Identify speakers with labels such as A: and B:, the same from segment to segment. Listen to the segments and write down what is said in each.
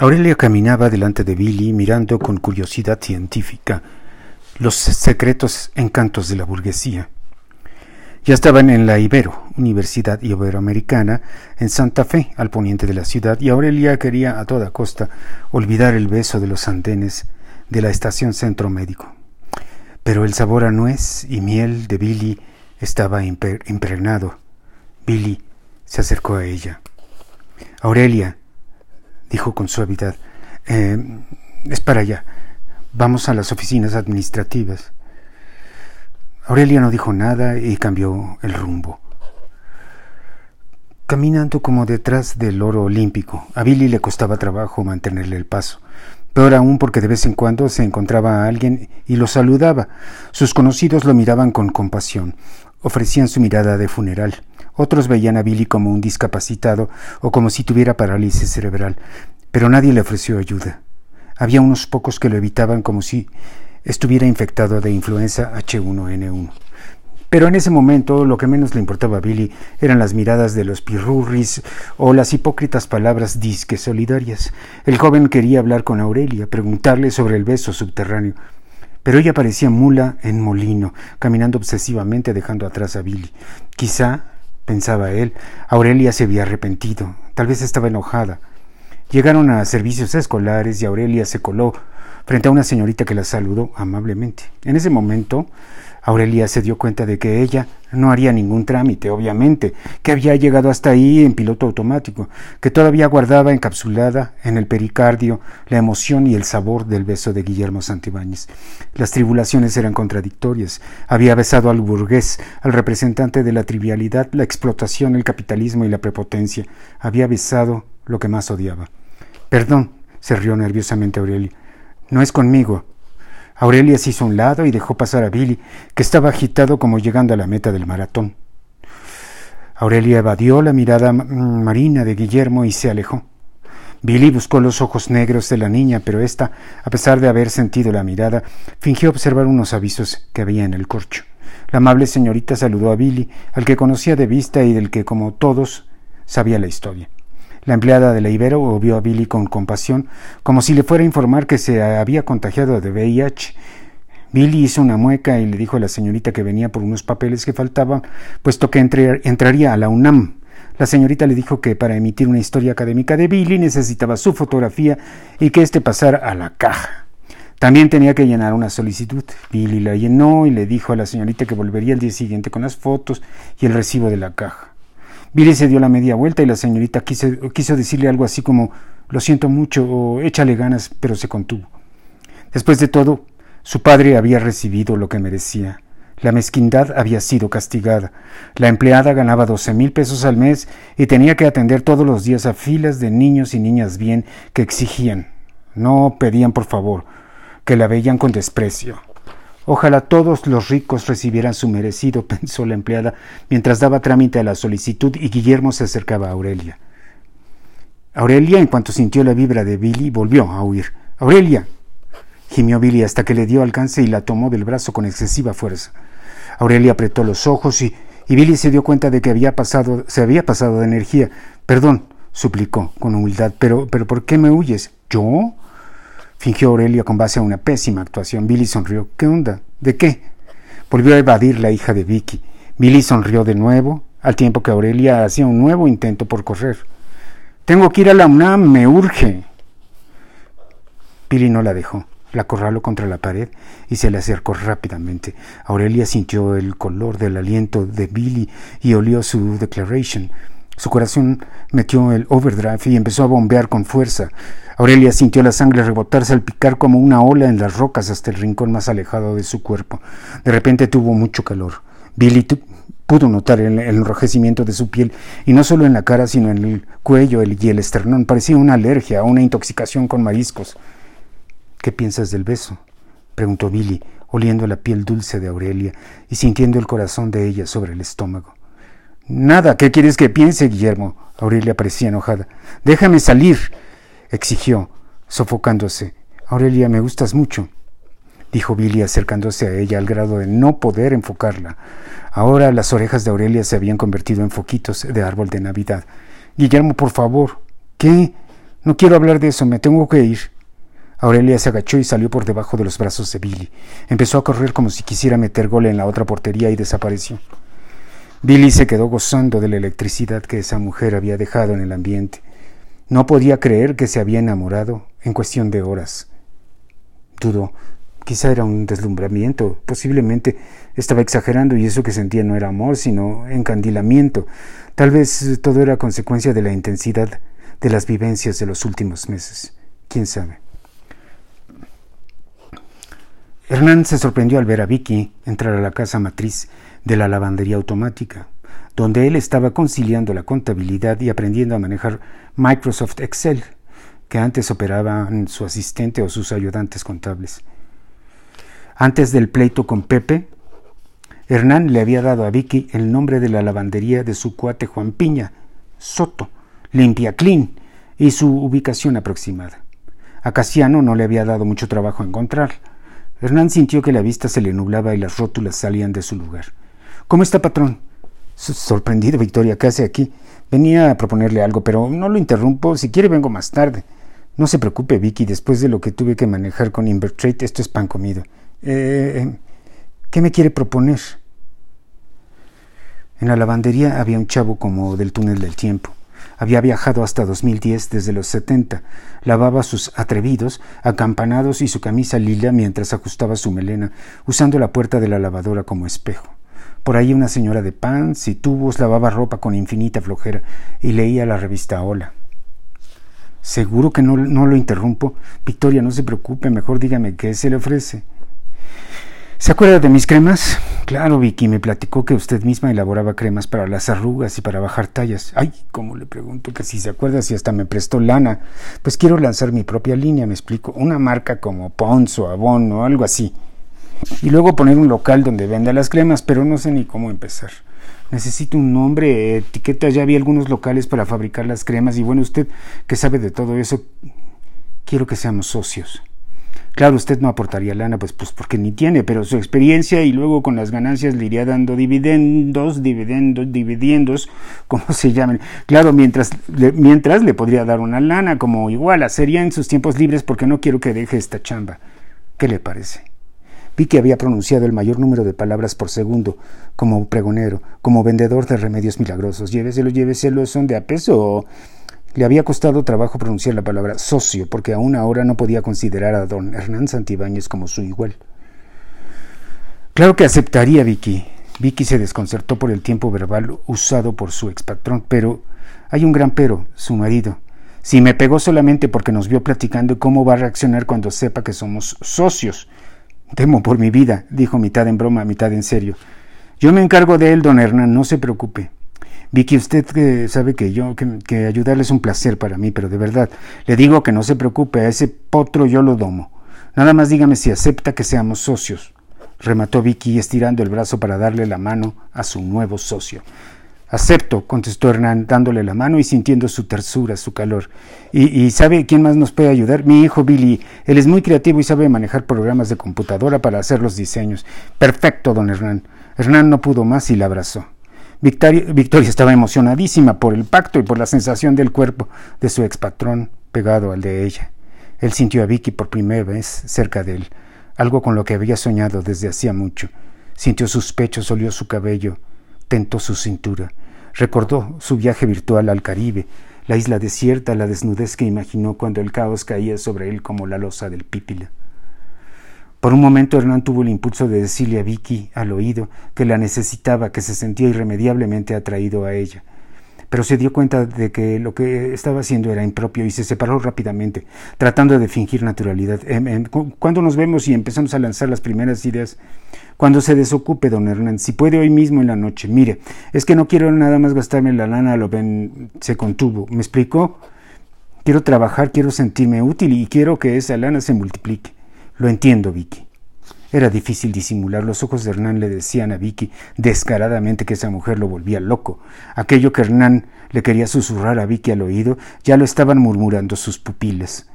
A: Aurelia caminaba delante de Billy mirando con curiosidad científica los secretos encantos de la burguesía. Ya estaban en la Ibero, Universidad Iberoamericana, en Santa Fe, al poniente de la ciudad, y Aurelia quería a toda costa olvidar el beso de los andenes de la estación Centro Médico. Pero el sabor a nuez y miel de Billy estaba impregnado. Billy se acercó a ella. Aurelia, dijo con suavidad. Eh, es para allá. Vamos a las oficinas administrativas. Aurelia no dijo nada y cambió el rumbo. Caminando como detrás del oro olímpico, a Billy le costaba trabajo mantenerle el paso. Peor aún porque de vez en cuando se encontraba a alguien y lo saludaba. Sus conocidos lo miraban con compasión, ofrecían su mirada de funeral. Otros veían a Billy como un discapacitado o como si tuviera parálisis cerebral, pero nadie le ofreció ayuda. Había unos pocos que lo evitaban como si estuviera infectado de influenza H1N1. Pero en ese momento lo que menos le importaba a Billy eran las miradas de los pirurris o las hipócritas palabras disque solidarias. El joven quería hablar con Aurelia, preguntarle sobre el beso subterráneo, pero ella parecía mula en molino, caminando obsesivamente dejando atrás a Billy. Quizá pensaba él. Aurelia se había arrepentido, tal vez estaba enojada. Llegaron a servicios escolares y Aurelia se coló frente a una señorita que la saludó amablemente. En ese momento, Aurelia se dio cuenta de que ella no haría ningún trámite, obviamente, que había llegado hasta ahí en piloto automático, que todavía guardaba encapsulada en el pericardio la emoción y el sabor del beso de Guillermo Santibáñez. Las tribulaciones eran contradictorias. Había besado al burgués, al representante de la trivialidad, la explotación, el capitalismo y la prepotencia. Había besado lo que más odiaba. Perdón, se rió nerviosamente Aurelia. No es conmigo, Aurelia se hizo a un lado y dejó pasar a Billy, que estaba agitado como llegando a la meta del maratón. Aurelia evadió la mirada marina de Guillermo y se alejó. Billy buscó los ojos negros de la niña, pero ésta, a pesar de haber sentido la mirada, fingió observar unos avisos que había en el corcho. La amable señorita saludó a Billy, al que conocía de vista y del que, como todos, sabía la historia. La empleada de la Ibero vio a Billy con compasión, como si le fuera a informar que se había contagiado de VIH. Billy hizo una mueca y le dijo a la señorita que venía por unos papeles que faltaban, puesto que entraría a la UNAM. La señorita le dijo que para emitir una historia académica de Billy necesitaba su fotografía y que éste pasara a la caja. También tenía que llenar una solicitud. Billy la llenó y le dijo a la señorita que volvería el día siguiente con las fotos y el recibo de la caja. Billy se dio la media vuelta y la señorita quiso, decirle algo así como lo siento mucho o échale ganas, pero se contuvo. Después de todo, su padre había recibido lo que merecía. La mezquindad había sido castigada. La empleada ganaba doce mil pesos al mes y tenía que atender todos los días a filas de niños y niñas bien que exigían, no pedían por favor, que la veían con desprecio. Ojalá todos los ricos recibieran su merecido, pensó la empleada mientras daba trámite a la solicitud y Guillermo se acercaba a Aurelia. Aurelia, en cuanto sintió la vibra de Billy, volvió a huir. Aurelia. gimió Billy hasta que le dio alcance y la tomó del brazo con excesiva fuerza. Aurelia apretó los ojos y, y Billy se dio cuenta de que había pasado, se había pasado de energía. Perdón, suplicó con humildad, pero, pero ¿por qué me huyes? ¿Yo? Fingió Aurelia con base a una pésima actuación. Billy sonrió. ¿Qué onda? ¿De qué? Volvió a evadir la hija de Vicky. Billy sonrió de nuevo, al tiempo que Aurelia hacía un nuevo intento por correr. Tengo que ir a la UNAM, me urge. Billy no la dejó. La acorraló contra la pared y se le acercó rápidamente. Aurelia sintió el color del aliento de Billy y olió su declaration. Su corazón metió el overdrive y empezó a bombear con fuerza. Aurelia sintió la sangre rebotar, salpicar como una ola en las rocas hasta el rincón más alejado de su cuerpo. De repente tuvo mucho calor. Billy pudo notar el, enrojecimiento de su piel, y no solo en la cara, sino en el cuello y el esternón. Parecía una alergia, una intoxicación con mariscos. ¿Qué piensas del beso? preguntó Billy, oliendo la piel dulce de Aurelia y sintiendo el corazón de ella sobre el estómago. Nada, ¿qué quieres que piense, Guillermo? Aurelia parecía enojada. Déjame salir exigió, sofocándose. Aurelia, me gustas mucho, dijo Billy acercándose a ella al grado de no poder enfocarla. Ahora las orejas de Aurelia se habían convertido en foquitos de árbol de Navidad. Guillermo, por favor. ¿Qué? No quiero hablar de eso, me tengo que ir. Aurelia se agachó y salió por debajo de los brazos de Billy. Empezó a correr como si quisiera meter gol en la otra portería y desapareció. Billy se quedó gozando de la electricidad que esa mujer había dejado en el ambiente. No podía creer que se había enamorado en cuestión de horas. Dudó. Quizá era un deslumbramiento, posiblemente estaba exagerando y eso que sentía no era amor, sino encandilamiento. Tal vez todo era consecuencia de la intensidad de las vivencias de los últimos meses. ¿Quién sabe? Hernán se sorprendió al ver a Vicky entrar a la casa matriz de la lavandería automática, donde él estaba conciliando la contabilidad y aprendiendo a manejar Microsoft Excel, que antes operaban su asistente o sus ayudantes contables. Antes del pleito con Pepe, Hernán le había dado a Vicky el nombre de la lavandería de su cuate Juan Piña, Soto, Limpia Clean, y su ubicación aproximada. A Casiano no le había dado mucho trabajo encontrarla Hernán sintió que la vista se le nublaba y las rótulas salían de su lugar. ¿Cómo está, patrón? Sorprendido, Victoria, ¿qué hace aquí? Venía a proponerle algo, pero no lo interrumpo. Si quiere, vengo más tarde. No se preocupe, Vicky. Después de lo que tuve que manejar con Invertrade, esto es pan comido. Eh, ¿Qué me quiere proponer? En la lavandería había un chavo como del túnel del tiempo. Había viajado hasta 2010 desde los 70. Lavaba sus atrevidos, acampanados y su camisa lila mientras ajustaba su melena, usando la puerta de la lavadora como espejo. Por ahí una señora de pants y tubos lavaba ropa con infinita flojera y leía la revista Hola. ¿Seguro que no, no lo interrumpo? Victoria, no se preocupe, mejor dígame qué se le ofrece. ¿Se acuerda de mis cremas? Claro, Vicky, me platicó que usted misma elaboraba cremas para las arrugas y para bajar tallas. Ay, ¿cómo le pregunto que si se acuerda si hasta me prestó lana? Pues quiero lanzar mi propia línea, me explico, una marca como Pons o Avon o algo así. Y luego poner un local donde venda las cremas, pero no sé ni cómo empezar. Necesito un nombre, etiqueta, ya vi algunos locales para fabricar las cremas y bueno, usted que sabe de todo eso, quiero que seamos socios. Claro, usted no aportaría lana, pues, pues porque ni tiene, pero su experiencia y luego con las ganancias le iría dando dividendos, dividendos, dividendos, como se llaman. Claro, mientras le, mientras le podría dar una lana, como igual, hacería en sus tiempos libres porque no quiero que deje esta chamba. ¿Qué le parece? Vi que había pronunciado el mayor número de palabras por segundo, como pregonero, como vendedor de remedios milagrosos. Lléveselo, lléveselo, son de a peso. Le había costado trabajo pronunciar la palabra socio, porque aún ahora no podía considerar a don Hernán Santibáñez como su igual. Claro que aceptaría Vicky. Vicky se desconcertó por el tiempo verbal usado por su expatrón, pero hay un gran pero, su marido. Si me pegó solamente porque nos vio platicando, ¿cómo va a reaccionar cuando sepa que somos socios? Temo por mi vida, dijo mitad en broma, mitad en serio. Yo me encargo de él, don Hernán, no se preocupe. Vicky, usted que sabe que yo, que, ayudarle es un placer para mí, pero de verdad, le digo que no se preocupe, a ese potro yo lo domo. Nada más dígame si acepta que seamos socios. Remató Vicky estirando el brazo para darle la mano a su nuevo socio. Acepto, contestó Hernán, dándole la mano y sintiendo su tersura, su calor. ¿Y, ¿Y, sabe quién más nos puede ayudar? Mi hijo Billy. Él es muy creativo y sabe manejar programas de computadora para hacer los diseños. Perfecto, don Hernán. Hernán no pudo más y la abrazó. Victoria, estaba emocionadísima por el pacto y por la sensación del cuerpo de su expatrón pegado al de ella. Él sintió a Vicky por primera vez cerca de él, algo con lo que había soñado desde hacía mucho. Sintió sus pechos, olió su cabello, tentó su cintura. Recordó su viaje virtual al Caribe, la isla desierta, la desnudez que imaginó cuando el caos caía sobre él como la losa del pípila. Por un momento Hernán tuvo el impulso de decirle a Vicky al oído que la necesitaba, que se sentía irremediablemente atraído a ella. Pero se dio cuenta de que lo que estaba haciendo era impropio y se separó rápidamente, tratando de fingir naturalidad. Em, em, cuando nos vemos y empezamos a lanzar las primeras ideas? Cuando se desocupe, don Hernán, si puede hoy mismo en la noche. Mire, es que no quiero nada más gastarme la lana, lo ven, se contuvo. ¿Me explicó? Quiero trabajar, quiero sentirme útil y quiero que esa lana se multiplique. Lo entiendo, Vicky. Era difícil disimular. Los ojos de Hernán le decían a Vicky descaradamente que esa mujer lo volvía loco. Aquello que Hernán le quería susurrar a Vicky al oído ya lo estaban murmurando sus pupilas.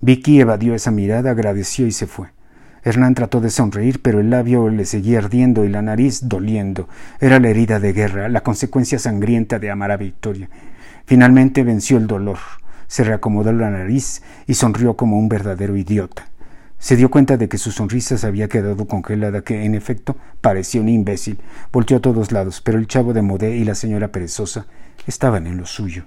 A: Vicky evadió esa mirada, agradeció y se fue. Hernán trató de sonreír, pero el labio le seguía ardiendo y la nariz doliendo. Era la herida de guerra, la consecuencia sangrienta de amar a Victoria. Finalmente venció el dolor. se reacomodó la nariz y sonrió como un verdadero idiota. Se dio cuenta de que su sonrisa se había quedado congelada, que en efecto parecía un imbécil. Volteó a todos lados, pero el chavo de Modé y la señora perezosa estaban en lo suyo.